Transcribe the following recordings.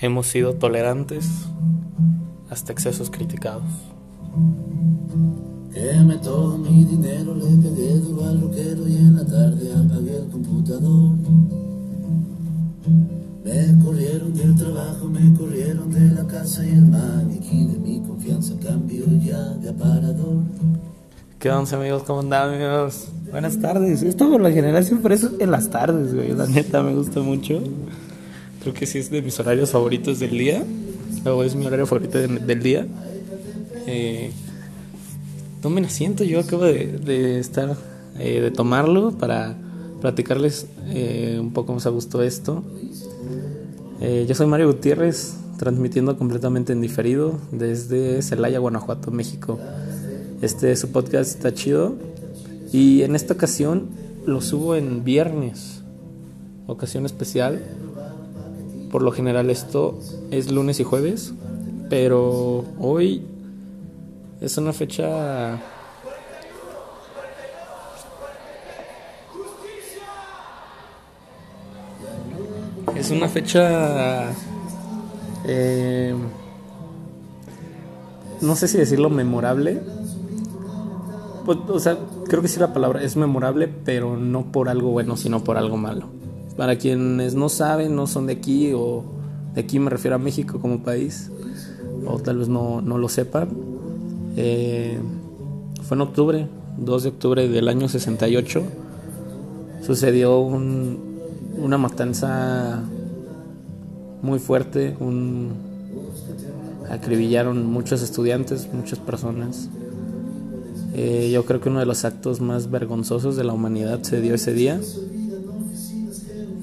Hemos sido tolerantes hasta excesos criticados. Queme todo mi dinero, le pegué duro al rockero y en la tarde apagué el computador. Me corrieron del trabajo, me corrieron de la casa y el maniquí de mi confianza cambió ya de aparador. ¿Qué onda amigos? ¿Cómo andan amigos? Buenas tardes. Esto por la generación por eso en las tardes, güey. La neta me gusta mucho. Creo que sí es de mis horarios favoritos del día. O es mi horario favorito de- del día. Eh, tomen asiento, yo acabo de, de estar, eh, de tomarlo para platicarles eh, un poco más a gusto esto. Eh, yo soy Mario Gutiérrez, transmitiendo completamente en diferido desde Celaya, Guanajuato, México. Este su podcast está chido y en esta ocasión lo subo en viernes, ocasión especial. Por lo general esto es lunes y jueves, pero hoy es una fecha es una fecha eh, no sé si decirlo memorable pues, o sea, creo que sí la palabra es memorable, pero no por algo bueno, sino por algo malo. Para quienes no saben, no son de aquí, o de aquí me refiero a México como país, o tal vez no, no lo sepan, eh, fue en octubre, 2 de octubre del año 68, sucedió un, una matanza muy fuerte, un, acribillaron muchos estudiantes, muchas personas. Eh, yo creo que uno de los actos más vergonzosos de la humanidad se dio ese día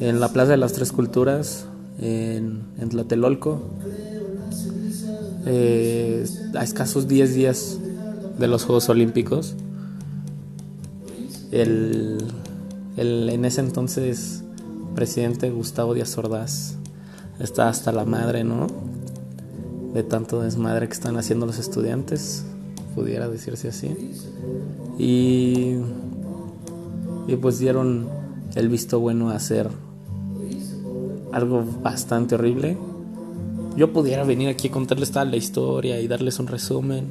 en la Plaza de las Tres Culturas, en, en Tlatelolco, eh, a escasos 10 días de los Juegos Olímpicos. El, el en ese entonces presidente Gustavo Díaz Ordaz está hasta la madre, ¿no? De tanto desmadre que están haciendo los estudiantes pudiera decirse así. Y, y pues dieron el visto bueno a hacer algo bastante horrible. Yo pudiera venir aquí a contarles toda la historia y darles un resumen.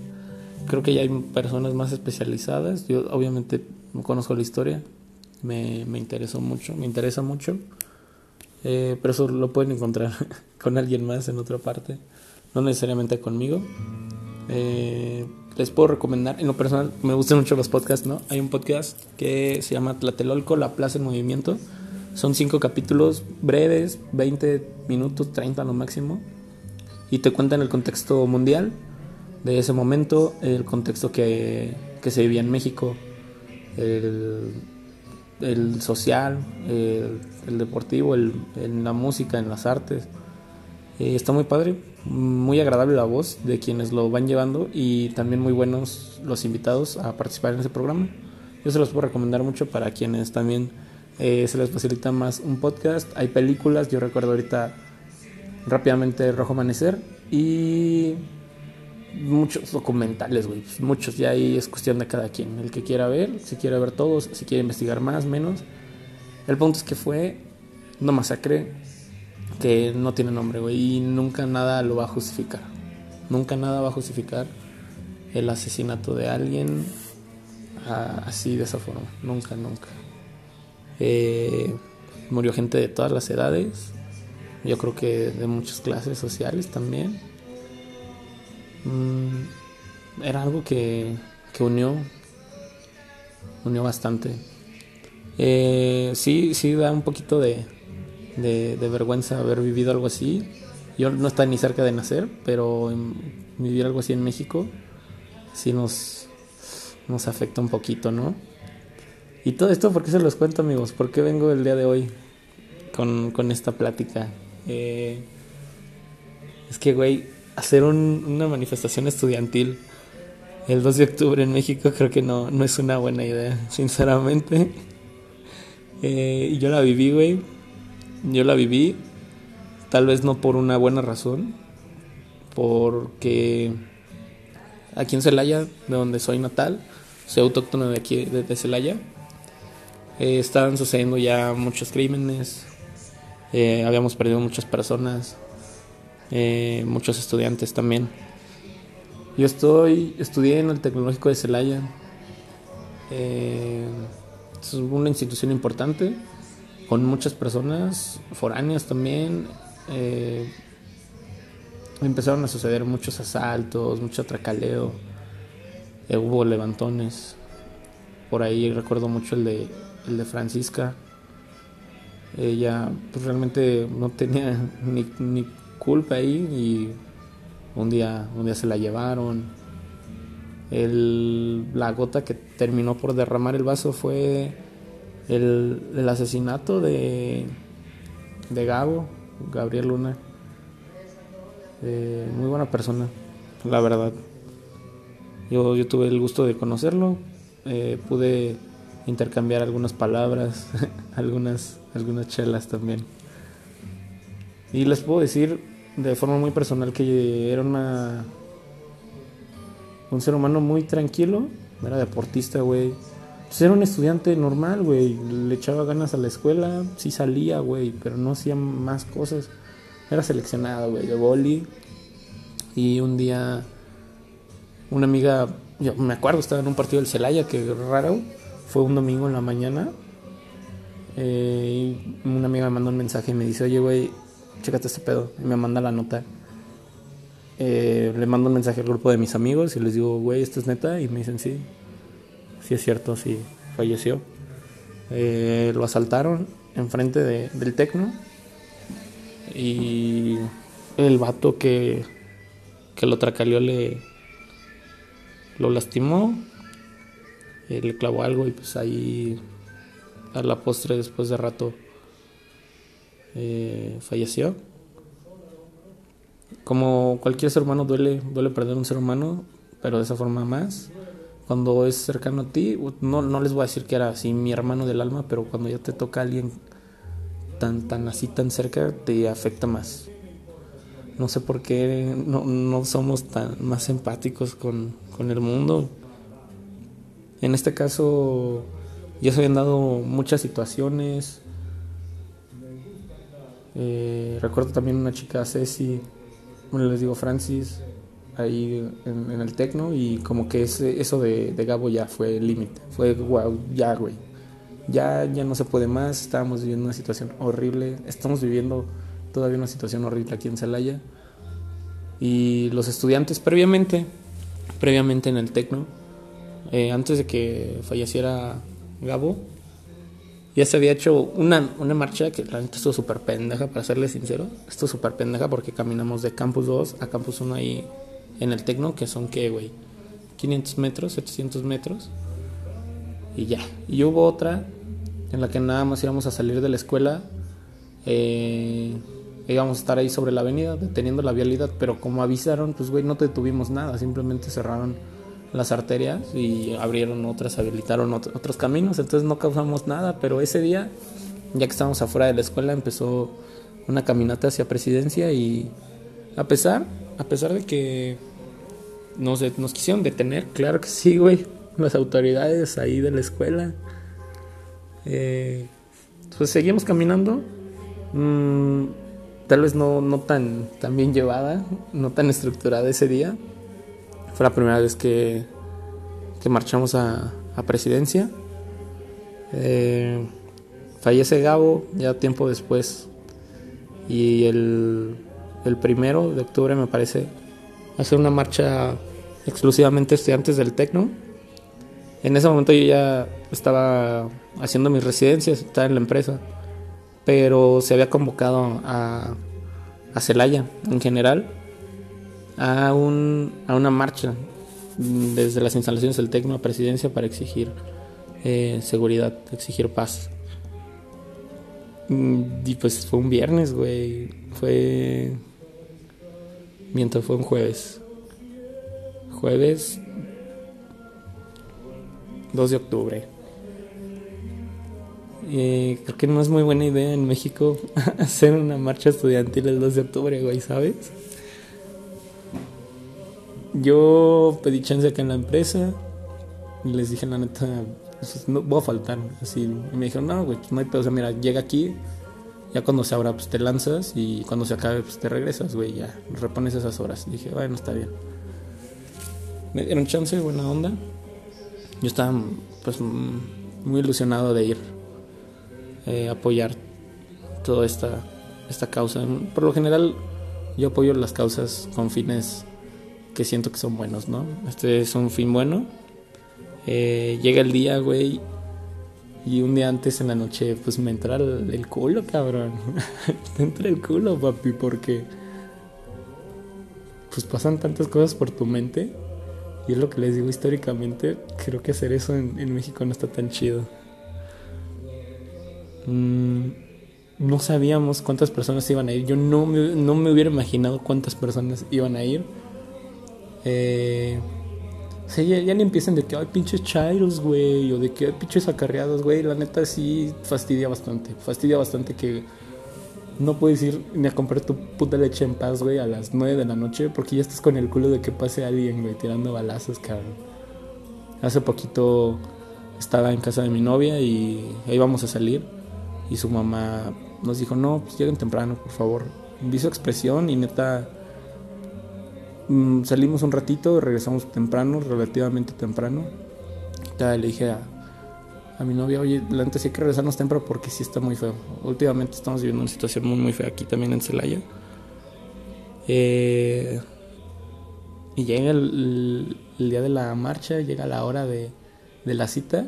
Creo que ya hay personas más especializadas. Yo obviamente no conozco la historia. Me, me interesó mucho, me interesa mucho. Eh, pero eso lo pueden encontrar con alguien más en otra parte. No necesariamente conmigo. Eh, les puedo recomendar, en lo personal me gustan mucho los podcasts, ¿no? Hay un podcast que se llama Tlatelolco, La Plaza en Movimiento. Son cinco capítulos breves, 20 minutos, 30 a lo máximo. Y te cuentan el contexto mundial de ese momento, el contexto que, que se vivía en México, el, el social, el, el deportivo, el, en la música, en las artes. Eh, está muy padre, muy agradable la voz de quienes lo van llevando y también muy buenos los invitados a participar en ese programa. Yo se los puedo recomendar mucho para quienes también eh, se les facilita más un podcast. Hay películas, yo recuerdo ahorita rápidamente Rojo Amanecer y muchos documentales, güey. Pues muchos, ya ahí es cuestión de cada quien. El que quiera ver, si quiere ver todos, si quiere investigar más, menos. El punto es que fue una masacre que no tiene nombre, güey, y nunca nada lo va a justificar. Nunca nada va a justificar el asesinato de alguien a- así de esa forma. Nunca, nunca. Eh, murió gente de todas las edades. Yo creo que de muchas clases sociales también. Mm, era algo que, que unió, unió bastante. Eh, sí, sí da un poquito de, de, de vergüenza haber vivido algo así. Yo no estaba ni cerca de nacer, pero vivir algo así en México sí nos, nos afecta un poquito, ¿no? Y todo esto, ¿por qué se los cuento, amigos? ¿Por qué vengo el día de hoy con, con esta plática? Eh, es que, güey, hacer un- una manifestación estudiantil el 2 de octubre en México creo que no, no es una buena idea, sinceramente. Eh, yo la viví, güey. Yo la viví, tal vez no por una buena razón, porque aquí en Celaya, de donde soy natal, soy autóctono de aquí, de, de Celaya, eh, estaban sucediendo ya muchos crímenes, eh, habíamos perdido muchas personas, eh, muchos estudiantes también. Yo estoy, estudié en el Tecnológico de Celaya. Es una institución importante, con muchas personas foráneas también. Empezaron a suceder muchos asaltos, mucho atracaleo, hubo levantones. Por ahí recuerdo mucho el de, el de Francisca. Ella pues, realmente no tenía ni, culpa ahí y un día, un día se la llevaron. El, la gota que terminó por derramar el vaso fue el, el asesinato de, de Gabo, Gabriel Luna. Eh, muy buena persona, la verdad. Yo, yo tuve el gusto de conocerlo, eh, pude intercambiar algunas palabras, algunas, algunas chelas también. Y les puedo decir de forma muy personal que era una un ser humano muy tranquilo, era deportista, güey. Pues era un estudiante normal, güey. Le echaba ganas a la escuela, sí salía, güey, pero no hacía más cosas. Era seleccionado, güey, de boli. Y un día, una amiga, yo me acuerdo, estaba en un partido del Celaya, que raro, fue un domingo en la mañana. Eh, y una amiga me mandó un mensaje y me dice, oye, güey, chécate este pedo. Y me manda la nota. Eh, le mando un mensaje al grupo de mis amigos y les digo, güey, esto es neta. Y me dicen, sí, sí es cierto, sí, falleció. Eh, lo asaltaron enfrente de, del Tecno. Y el vato que, que lo tracaleó le lo lastimó. Le clavó algo y pues ahí a la postre después de rato eh, falleció. Como cualquier ser humano duele, duele perder un ser humano, pero de esa forma más. Cuando es cercano a ti, no, no les voy a decir que era así mi hermano del alma, pero cuando ya te toca a alguien tan, tan así, tan cerca, te afecta más. No sé por qué no, no somos tan más empáticos con, con el mundo. En este caso, ya se habían dado muchas situaciones, eh, recuerdo también una chica, Ceci, bueno, les digo Francis, ahí en, el tecno y como que ese, eso de, Gabo ya fue el límite, fue wow, ya güey, ya, ya no se puede más, estábamos viviendo una situación horrible, estamos viviendo todavía una situación horrible aquí en Celaya. Y los estudiantes previamente, previamente en el tecno, eh, antes de que falleciera Gabo, ya se había hecho una, una marcha que la neta estuvo súper pendeja, para serle sincero. Estuvo súper pendeja porque caminamos de Campus 2 a Campus 1 ahí en el Tecno, que son, ¿qué, güey? 500 metros, 700 metros. Y ya. Y hubo otra en la que nada más íbamos a salir de la escuela. Eh, íbamos a estar ahí sobre la avenida, deteniendo la vialidad, pero como avisaron, pues, güey, no detuvimos nada, simplemente cerraron las arterias y abrieron otras, habilitaron otros caminos, entonces no causamos nada, pero ese día, ya que estábamos afuera de la escuela, empezó una caminata hacia presidencia y a pesar, a pesar de que nos, nos quisieron detener, claro que sí, güey, las autoridades ahí de la escuela, eh, pues seguimos caminando, mm, tal vez no, no tan, tan bien llevada, no tan estructurada ese día, fue la primera vez que, que marchamos a, a presidencia. Eh, fallece Gabo ya tiempo después. Y el, el primero de octubre me parece hacer una marcha exclusivamente estudiantes del Tecno. En ese momento yo ya estaba haciendo mis residencias, estaba en la empresa, pero se había convocado a, a Celaya en general a, un, a una marcha desde las instalaciones del Tecno a Presidencia para exigir eh, seguridad, exigir paz. Mm, y pues fue un viernes, güey. Fue. Mientras fue un jueves. Jueves 2 de octubre. Eh, creo que no es muy buena idea en México hacer una marcha estudiantil el 2 de octubre, güey, ¿sabes? Yo pedí chance acá en la empresa y les dije, la neta, pues, no voy a faltar. Así, y me dijeron, no, güey, no hay pedo. O sea, mira, llega aquí, Ya cuando se abra, pues te lanzas y cuando se acabe, pues te regresas, güey, ya repones esas horas. dije, bueno, está bien. Me dieron chance, buena onda. Yo estaba, pues, muy ilusionado de ir eh, apoyar toda esta, esta causa. Por lo general, yo apoyo las causas con fines siento que son buenos, ¿no? Este es un fin bueno. Eh, llega el día, güey, y un día antes en la noche, pues me entra el, culo, cabrón. me entra el culo, papi, porque pues pasan tantas cosas por tu mente. Y es lo que les digo históricamente, creo que hacer eso en, México no está tan chido. Mm, no sabíamos cuántas personas iban a ir. Yo no no me hubiera imaginado cuántas personas iban a ir. Eh, sea, ya, ni empiezan de que hay pinches chairos, güey, o de que hay pinches acarreados, güey. La neta sí fastidia bastante. Fastidia bastante que no puedes ir ni a comprar tu puta leche en paz, güey, a las 9 de la noche porque ya estás con el culo de que pase alguien, güey, tirando balazos, cabrón. Hace poquito estaba en casa de mi novia y ahí vamos a salir y su mamá nos dijo, no, pues lleguen temprano, por favor. Vi su expresión y neta Mm, salimos un ratito, regresamos temprano, relativamente temprano. Le dije a, mi novia, oye, antes hay que regresarnos temprano porque sí está muy feo. Últimamente estamos viviendo una situación muy, muy fea aquí también en Celaya. Eh, y llega el, día de la marcha, llega la hora de, la cita.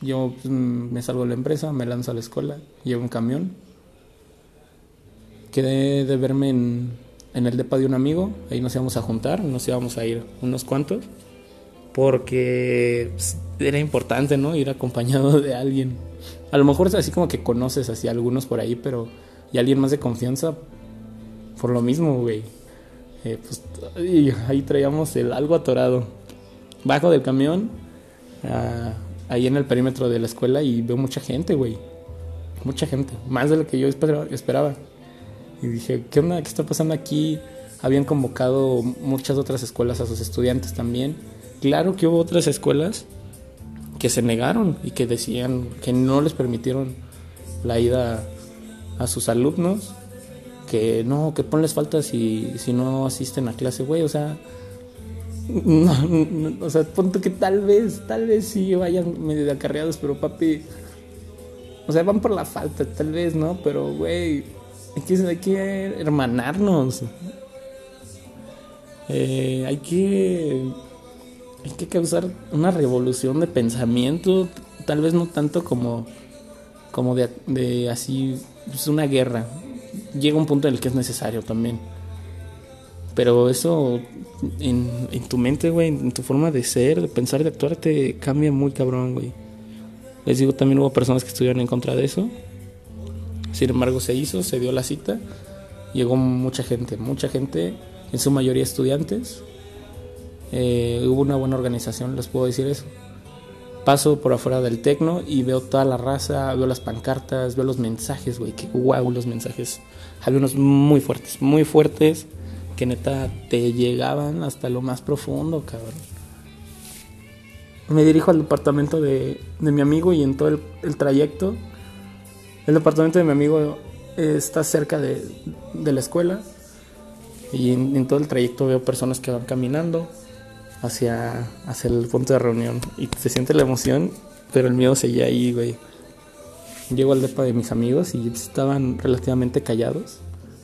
Yo pues, me salgo de la empresa, me lanzo a la escuela, llevo un camión. Quedé de verme en en el depa de un amigo, ahí nos íbamos a juntar, nos íbamos a ir unos cuantos, porque pues, era importante, ¿no? Ir acompañado de alguien. A lo mejor es así como que conoces así algunos por ahí, pero y alguien más de confianza, por lo mismo, güey. Eh, pues ahí traíamos el algo atorado. Bajo del camión, ah, ahí en el perímetro de la escuela y veo mucha gente, güey. Mucha gente, más de lo que yo esperaba. Y dije, ¿qué onda? ¿Qué está pasando aquí? Habían convocado muchas otras escuelas a sus estudiantes también. Claro que hubo otras escuelas que se negaron y que decían que no les permitieron la ida a sus alumnos, que no, que ponles falta si, si no asisten a clase, güey, o sea, no, o sea, punto que tal vez, tal vez sí vayan medio acarreados, pero papi, o sea, van por la falta, tal vez, ¿no? Pero, güey, hay que, hay que hermanarnos. Eh, hay que. Hay que causar una revolución de pensamiento. Tal vez no tanto como. Como de, de así. Pues una guerra. Llega un punto en el que es necesario también. Pero eso en, en tu mente, güey, en tu forma de ser, de pensar, de actuar, te cambia muy cabrón, güey. Les digo, también hubo personas que estuvieron en contra de eso. Sin embargo, se hizo, se dio la cita, llegó mucha gente, mucha gente, en su mayoría estudiantes. Eh, hubo una buena organización, les puedo decir eso. Paso por afuera del tecno y veo toda la raza, veo las pancartas, veo los mensajes, güey, que guau los mensajes. Había unos muy fuertes, muy fuertes, que neta te llegaban hasta lo más profundo, cabrón. Me dirijo al departamento de, de mi amigo y en todo el trayecto el departamento de mi amigo está cerca de, la escuela y en, todo el trayecto veo personas que van caminando hacia, hacia el punto de reunión y se siente la emoción, pero el miedo seguía ahí, güey. Llego al depa de mis amigos y estaban relativamente callados,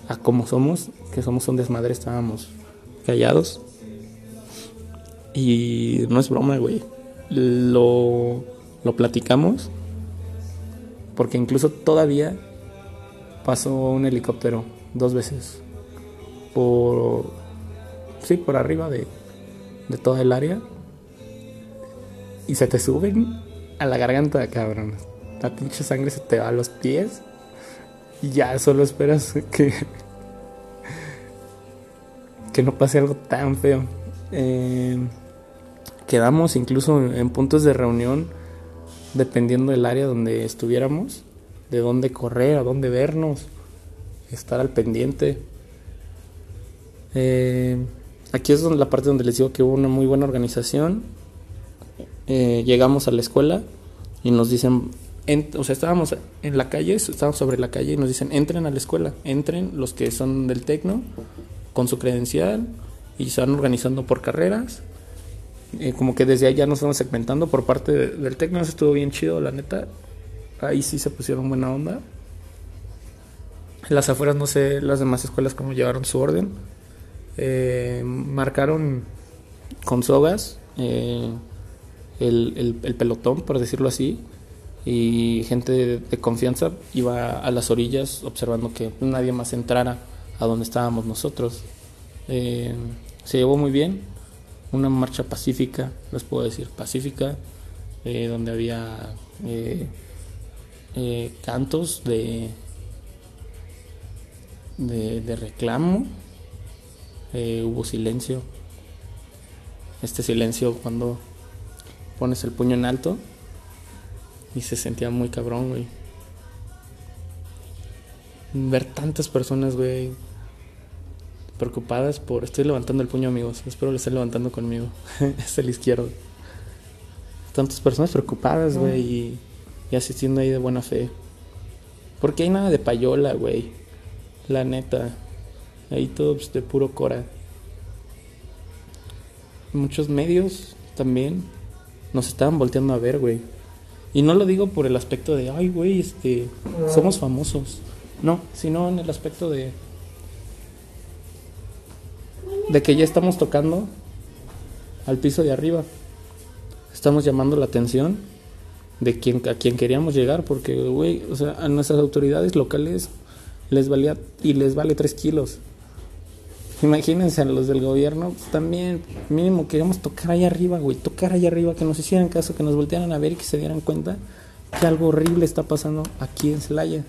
a como somos, que somos un desmadre, estábamos callados. Y no es broma, güey. Lo, lo platicamos porque incluso todavía pasó un helicóptero dos veces por sí por arriba de, de toda el área y se te suben a la garganta cabrón. La pinche sangre se te va a los pies y ya solo esperas que que no pase algo tan feo. Eh, quedamos incluso en puntos de reunión dependiendo del área donde estuviéramos, de dónde correr, a dónde vernos, estar al pendiente. Eh, aquí es donde, la parte donde les digo que hubo una muy buena organización. Eh, llegamos a la escuela y nos dicen o sea, estábamos en la calle, estábamos sobre la calle y nos dicen, entren a la escuela, entren los que son del Tecno con su credencial y se van organizando por carreras. Eh, como que desde ahí ya nos vamos segmentando por parte del Tecno, eso estuvo bien chido, la neta. Ahí sí se pusieron buena onda. Las afueras no sé las demás escuelas cómo llevaron su orden. Eh, marcaron con sogas eh, el, el pelotón, por decirlo así y gente de, confianza iba a las orillas observando que nadie más entrara a donde estábamos nosotros. Eh, se llevó muy bien, una marcha pacífica, les puedo decir, pacífica, eh, donde había eh, cantos de, de, de reclamo, hubo silencio, este silencio cuando pones el puño en alto y se sentía muy cabrón, güey. Ver tantas personas, güey, preocupadas por... Estoy levantando el puño, amigos. Espero lo estén levantando conmigo. es el izquierdo. Tantas personas preocupadas, güey, y, y asistiendo ahí de buena fe. Porque hay nada de payola, güey. La neta. Ahí todo pues, de puro cora. Muchos medios también nos estaban volteando a ver, güey. Y no lo digo por el aspecto de, ay, güey, este, somos famosos. No, sino en el aspecto de, de que ya estamos tocando al piso de arriba. Estamos llamando la atención de quien, a quien queríamos llegar, porque, güey, o sea, a nuestras autoridades locales les valía y les vale tres kilos. Imagínense a los del gobierno, pues, también mínimo queríamos tocar allá arriba, güey, tocar allá arriba, que nos hicieran caso, que nos voltearan a ver y que se dieran cuenta que algo horrible está pasando aquí en Celaya.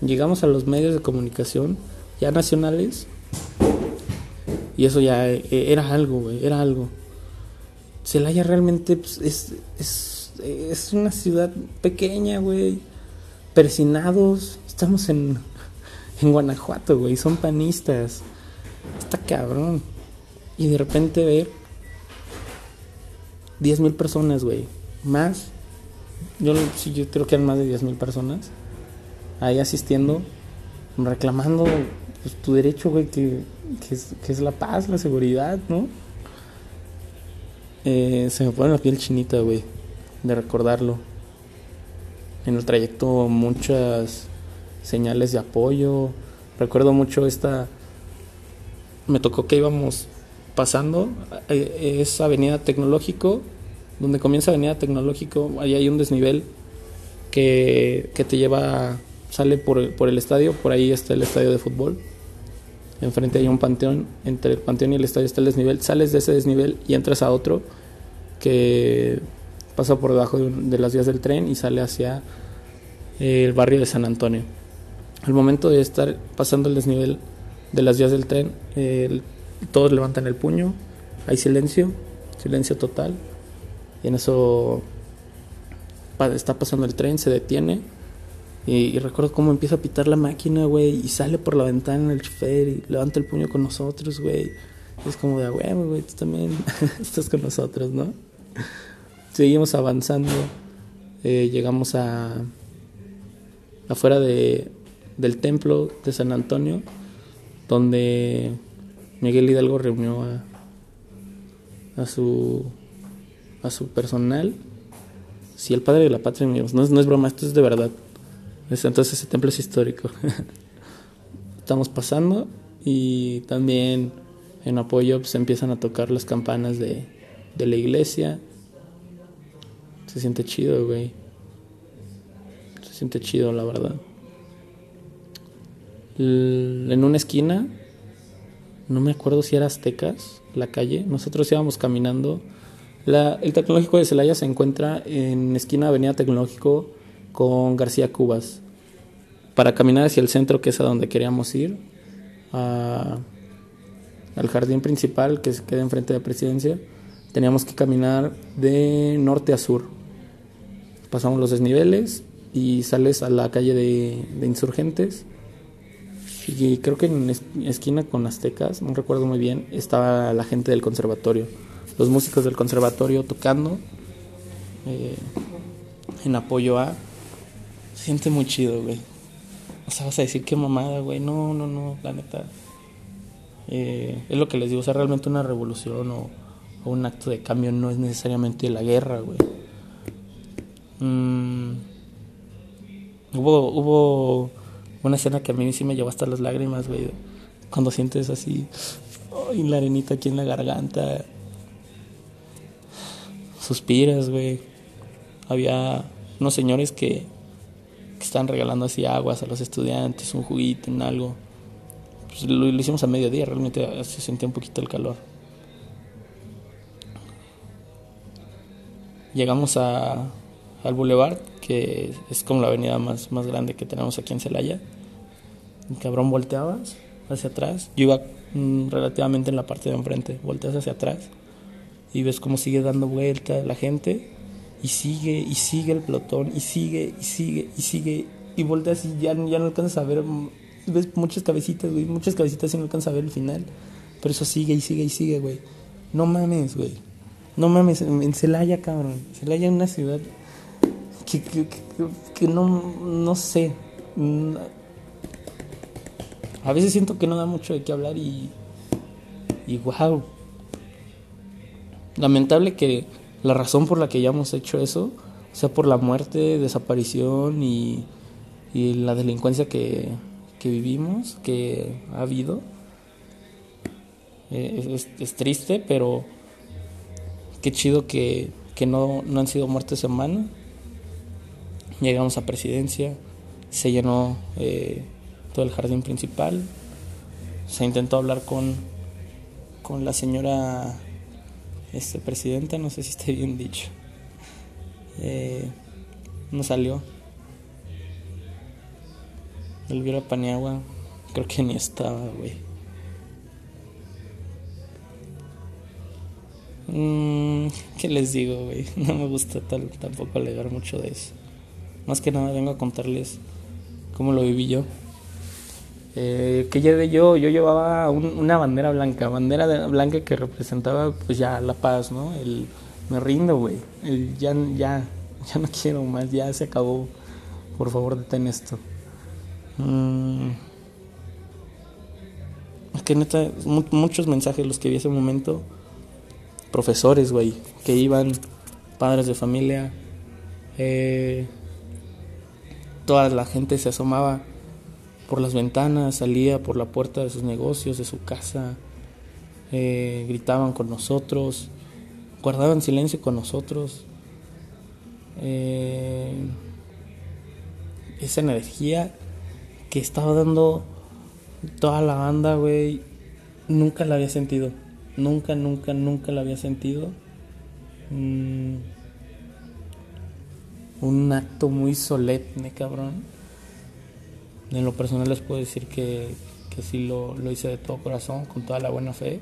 Llegamos a los medios de comunicación ya nacionales y eso ya eh, era algo, güey, era algo. Celaya realmente pues, es, es, es una ciudad pequeña, güey, persinados, estamos en, en Guanajuato, güey, son panistas Está cabrón. Y de repente ver 10 mil personas, güey. Más. Yo, yo creo que eran más de 10 mil personas. Ahí asistiendo, reclamando pues, tu derecho, güey, que, es, la paz, la seguridad, ¿no? Eh, se me pone la piel chinita, güey, de recordarlo. En el trayecto muchas señales de apoyo. Recuerdo mucho esta me tocó que íbamos pasando, eh, es Avenida Tecnológico, donde comienza Avenida Tecnológico, ahí hay un desnivel que, que te lleva, sale por, por el estadio, por ahí está el estadio de fútbol, enfrente hay un panteón, entre el panteón y el estadio está el desnivel, sales de ese desnivel y entras a otro que pasa por debajo de, las vías del tren y sale hacia el barrio de San Antonio. Al momento de estar pasando el desnivel de las vías del tren, todos levantan el puño, hay silencio, silencio total, y en eso está pasando el tren, se detiene, y, recuerdo cómo empieza a pitar la máquina, güey, y sale por la ventana el chofer y levanta el puño con nosotros, güey. Es como de, güey, güey, tú también estás con nosotros, ¿no? Seguimos avanzando, eh, llegamos a afuera de, del templo de San Antonio donde Miguel Hidalgo reunió a, a su a su personal. Si el padre de la patria, amigos, no es, no es broma, esto es de verdad. Entonces ese templo es histórico. Estamos pasando y también en apoyo se pues, empiezan a tocar las campanas de, de la iglesia. Se siente chido, güey. Se siente chido, la verdad en una esquina, no me acuerdo si era Aztecas, la calle, nosotros íbamos caminando. el Tecnológico de Celaya se encuentra en esquina Avenida Tecnológico con García Cubas. Para caminar hacia el centro, que es a donde queríamos ir, al jardín principal que se queda enfrente de la presidencia, teníamos que caminar de norte a sur. Pasamos los desniveles y sales a la calle de Insurgentes y creo que en esquina con Aztecas, no recuerdo muy bien, estaba la gente del conservatorio. Los músicos del conservatorio tocando eh, en apoyo a siente muy chido, güey. O sea, vas a decir qué mamada, güey. No, no, no, la neta. Eh, es lo que les digo, o sea, realmente una revolución o, un acto de cambio no es necesariamente la guerra, güey. Mm, hubo, hubo una escena que a mí sí me llevó hasta las lágrimas, güey. Cuando sientes así, ay, la arenita aquí en la garganta. Suspiras, güey. Había unos señores que, estaban regalando así aguas a los estudiantes, un juguito, en algo. Pues lo, lo, hicimos a mediodía, realmente se sentía un poquito el calor. Llegamos a, al Boulevard, que es como la avenida más, más grande que tenemos aquí en Celaya. El cabrón volteabas hacia atrás. Yo iba mm, relativamente en la parte de enfrente. Volteas hacia atrás y ves cómo sigue dando vuelta la gente. Y sigue, y sigue el pelotón, y sigue, y sigue, y sigue. Y volteas y ya, ya no alcanzas a ver. Mm, ves muchas cabecitas, güey. Muchas cabecitas y no alcanzas a ver el final. Pero eso sigue y sigue y sigue, güey. No mames, güey. No mames. En Celaya, cabrón. Celaya es una ciudad que, que, que, que no, no sé. A veces siento que no da mucho de qué hablar y. Y wow. Lamentable que la razón por la que hayamos hecho eso sea por la muerte, desaparición y, y la delincuencia que, que, vivimos, que ha habido. Eh, es, es, triste, pero qué chido que, que no, no han sido muertes en mano. Llegamos a presidencia, se llenó eh, todo el jardín principal. Se intentó hablar con, con la señora este, presidenta, no sé si esté bien dicho. Eh, no salió. Elvira Paniagua, creo que ni estaba, güey. Mm, ¿Qué les digo, güey? No me gusta tal, tampoco alegar mucho de eso. Más que nada vengo a contarles cómo lo viví yo. Eh, que llevé yo, yo llevaba un, una bandera blanca, bandera de, blanca que representaba pues ya la paz, ¿no? El me rindo, güey. Ya, ya, ya no quiero más, ya se acabó. Por favor, detén esto. Mm. Es que muchos mensajes los que vi ese momento. Profesores, güey, que iban, padres de familia. Eh, toda la gente se asomaba por las ventanas, salía por la puerta de sus negocios, de su casa, eh, gritaban con nosotros, guardaban silencio con nosotros. Eh, esa energía que estaba dando toda la banda, güey, nunca la había sentido. Nunca, nunca, nunca la había sentido. Mm, un acto muy solemne, cabrón en lo personal les puedo decir que, que sí lo, lo, hice de todo corazón, con toda la buena fe,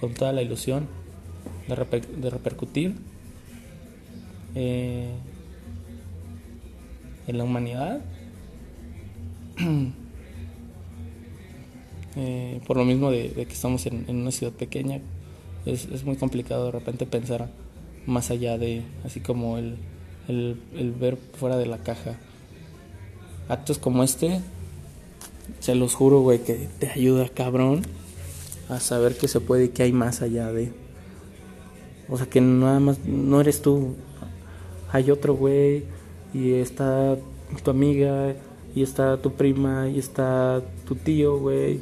con toda la ilusión de, reper, de repercutir eh, en la humanidad. eh, por lo mismo de, que estamos en, en, una ciudad pequeña, es, es, muy complicado de repente pensar más allá de, así como el, el, el ver fuera de la caja actos como este, se los juro, güey, que te ayuda, cabrón, a saber que se puede y que hay más allá de. O sea, que nada más, no eres tú. Hay otro güey, y está tu amiga, y está tu prima, y está tu tío, güey.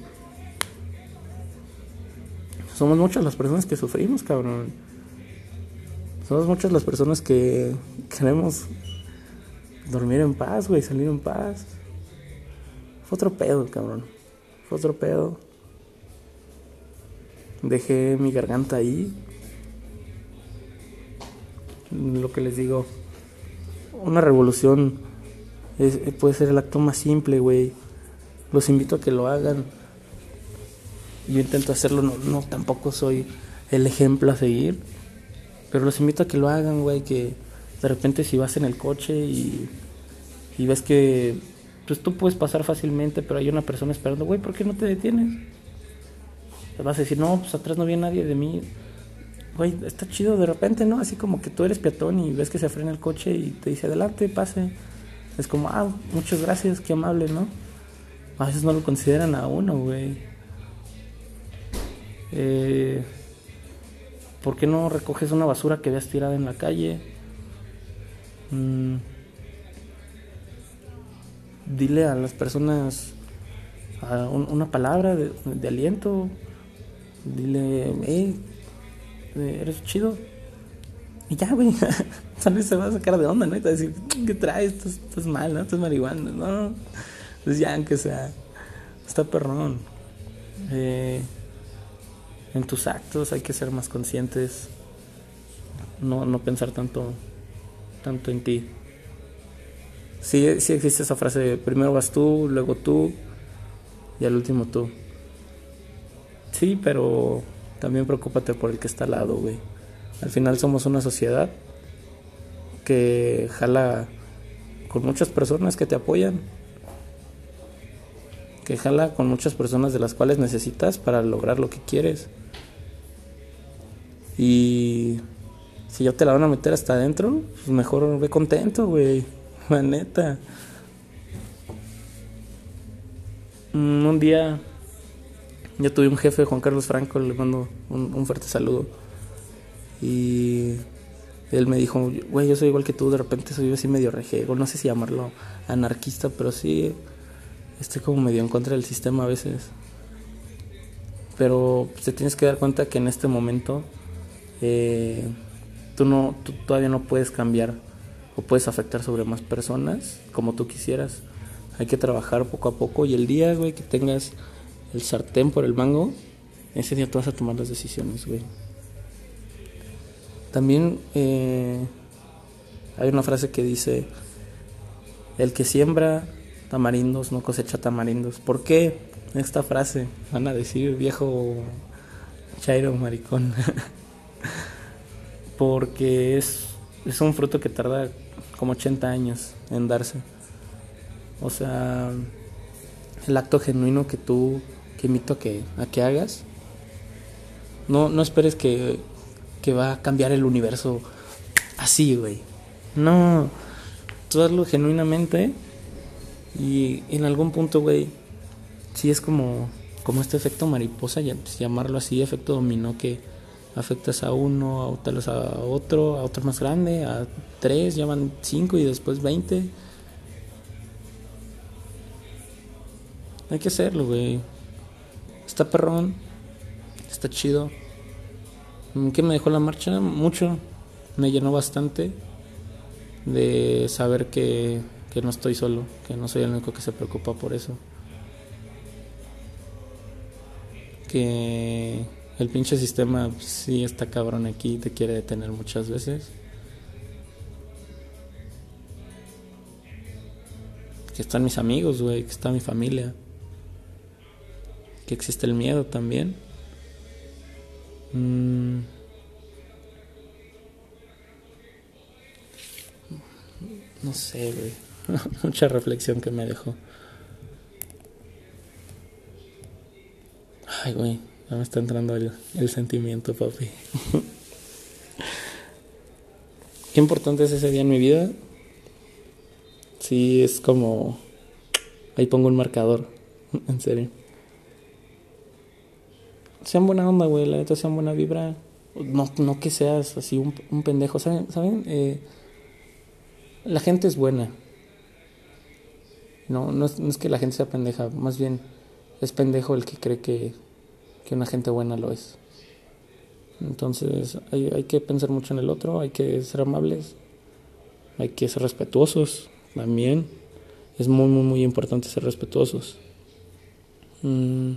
Somos muchas las personas que sufrimos, cabrón. Somos muchas las personas que queremos dormir en paz, güey, salir en paz. Fue otro pedo, cabrón. Fue otro pedo. Dejé mi garganta ahí. Lo que les digo, una revolución puede ser el acto más simple, güey. Los invito a que lo hagan. Yo intento hacerlo, no, no tampoco soy el ejemplo a seguir. Pero los invito a que lo hagan, güey, que de repente si vas en el coche y, y ves que pues tú puedes pasar fácilmente, pero hay una persona esperando, güey, ¿por qué no te detienes? Vas a decir, no, pues atrás no viene nadie de mí. Güey, está chido de repente, ¿no? Así como que tú eres peatón y ves que se frena el coche y te dice, adelante, pase. Es como, ah, muchas gracias, qué amable, ¿no? A veces no lo consideran a uno, güey. Eh, ¿Por qué no recoges una basura que veas tirada en la calle? Mm, dile a las personas una palabra de, aliento. Dile, hey, eres chido. Y ya, güey. Tal vez se va a sacar de onda, ¿no? Y te va a decir, ¿qué traes? Esto, es mal, ¿no? Esto es marihuana, ¿no? Pues ya, aunque sea. Está perrón. Eh, en tus actos hay que ser más conscientes. No, no pensar tanto, tanto en ti. Sí, sí existe esa frase primero vas tú, luego tú y al último tú. Sí, pero también preocúpate por el que está al lado, güey. Al final somos una sociedad que jala con muchas personas que te apoyan, que jala con muchas personas de las cuales necesitas para lograr lo que quieres. Y si ya te la van a meter hasta adentro, pues mejor ve contento, güey. La neta. Mm, un día yo tuve un jefe, Juan Carlos Franco, le mando un, fuerte saludo. Y él me dijo, güey, yo soy igual que tú, de repente soy así medio rejego, no sé si llamarlo anarquista, pero sí estoy como medio en contra del sistema a veces. Pero te tienes que dar cuenta que en este momento eh, tú, no, tú todavía no puedes cambiar o puedes afectar sobre más personas como tú quisieras. Hay que trabajar poco a poco y el día, güey, que tengas el sartén por el mango, ese día tú vas a tomar las decisiones, güey. También eh, hay una frase que dice, el que siembra tamarindos no cosecha tamarindos. ¿Por qué esta frase? Van a decir viejo chairo maricón. Porque es, es un fruto que tarda como 80 años en darse. O sea, el acto genuino que tú, que invito a que, a que hagas, no, no esperes que, que va a cambiar el universo así, güey. No, tú hazlo genuinamente y en algún punto, güey, sí es como, como este efecto mariposa, pues, llamarlo así, efecto dominó que afectas a uno, a, vez a otro, a otro más grande, a tres, llaman cinco y después veinte. Hay que hacerlo, güey. Está perrón, está chido. ¿Qué me dejó la marcha? Mucho. Me llenó bastante de saber que, que no estoy solo, que no soy el único que se preocupa por eso. Que el pinche sistema sí está cabrón aquí, te quiere detener muchas veces. Que están mis amigos, güey, que está mi familia. Que existe el miedo también. Mm. No sé, güey. Mucha reflexión que me dejó. Ay, güey. Me está entrando el, sentimiento, papi. Qué importante es ese día en mi vida. Sí, es como... Ahí pongo un marcador, en serio. Sean buena onda, güey, la neta, sean buena vibra. No, no que seas así un, pendejo, ¿saben? ¿Saben? Eh, la gente es buena. No, no es que la gente sea pendeja, más bien es pendejo el que cree que que una gente buena lo es. Entonces hay, hay, que pensar mucho en el otro, hay que ser amables, hay que ser respetuosos también. Es muy, muy, muy importante ser respetuosos. Mm.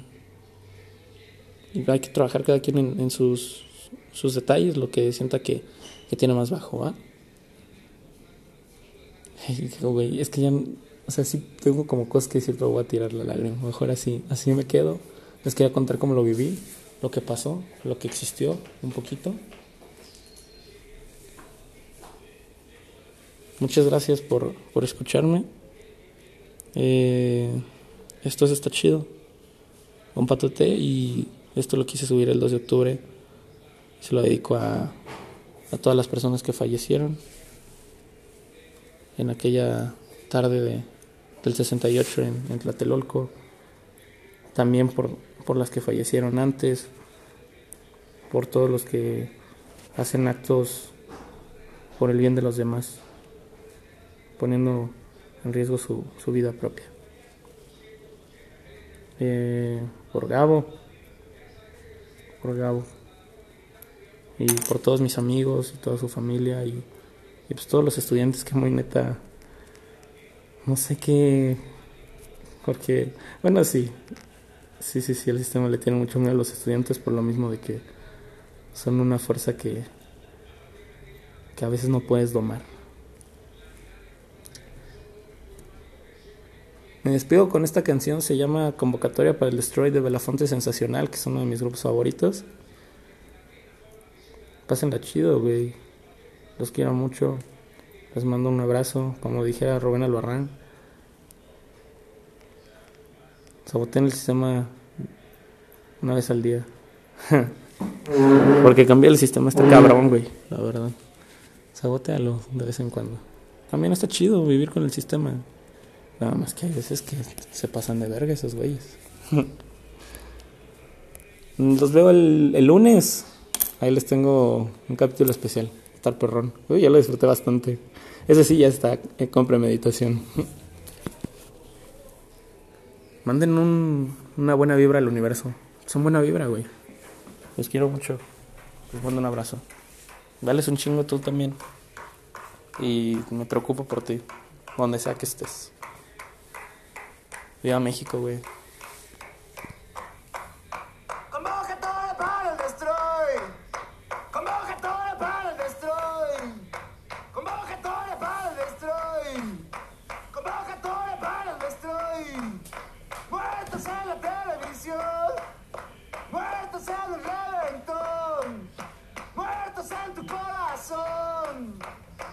Y hay que trabajar cada quien en, sus, sus, detalles, lo que sienta que, que tiene más bajo. ¿ah? es que ya, o sea, sí tengo como cosas que decir, pero voy a tirar la lágrima. Mejor así, así me quedo. Les quería contar cómo lo viví, lo que pasó, lo que existió un poquito. Muchas gracias por, por escucharme. Eh, esto está chido. Un patote y esto lo quise subir el 2 de octubre. Se lo dedico a, a todas las personas que fallecieron en aquella tarde de, del 68 en, en Tlatelolco, también por, por las que fallecieron antes, por todos los que hacen actos por el bien de los demás, poniendo en riesgo su, su vida propia. Eh, por Gabo, por Gabo, y por todos mis amigos y toda su familia y, y pues todos los estudiantes que muy neta, no sé qué, porque, bueno, sí, sí, sí, sí, el sistema le tiene mucho miedo a los estudiantes por lo mismo de que son una fuerza que, que a veces no puedes domar. Me despido con esta canción, se llama Convocatoria para el Destroy de Belafonte Sensacional, que es uno de mis grupos favoritos. Pásenla chido, güey. Los quiero mucho. Les mando un abrazo, como dijera Rubén Albarrán. Saboteen el sistema una vez al día. Porque cambiar el sistema está cabrón, güey, la verdad. Sabotealo de vez en cuando. También está chido vivir con el sistema. Nada más que hay veces que se pasan de verga esos güeyes. Los veo el, el lunes. Ahí les tengo un capítulo especial. Estar perrón. Uy, ya lo disfruté bastante. Ese sí ya está eh, con premeditación. Manden un, una buena vibra al universo. Son buena vibra, güey. Los quiero mucho. Les mando un abrazo. Dales un chingo tú también. Y me preocupo por ti. Donde sea que estés. Viva México, güey. Convocatoria para el destroy. En la televisión. Muertos en el reventón. Muertos en tu corazón.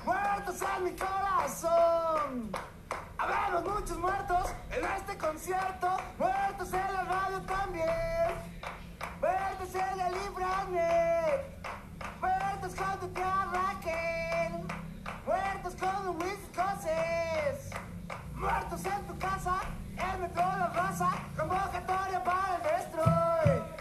Muertos en mi corazón. Habemos muchos muertos en este concierto. Muertos en la radio también. Muertos en el Ibranet. Muertos con tu tía Raquel. Muertos con whisky escocés. Muertos en tu casa. El metro la raza. Convocatoria para el destroy.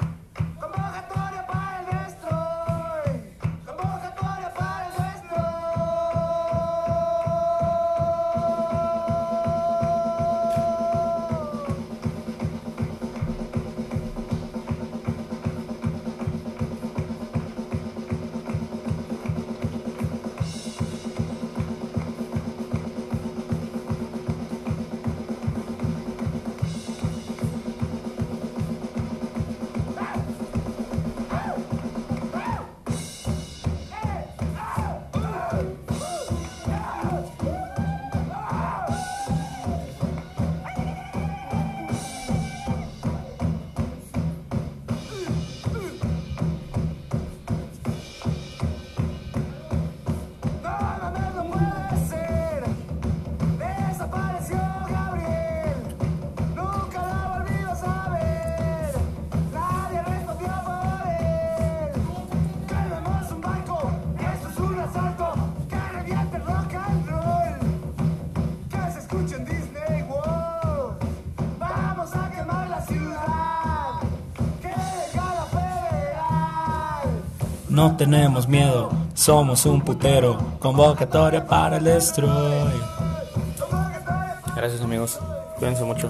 No tenemos miedo, somos un putero. Convocatoria para el destroy. Gracias amigos, cuídense mucho.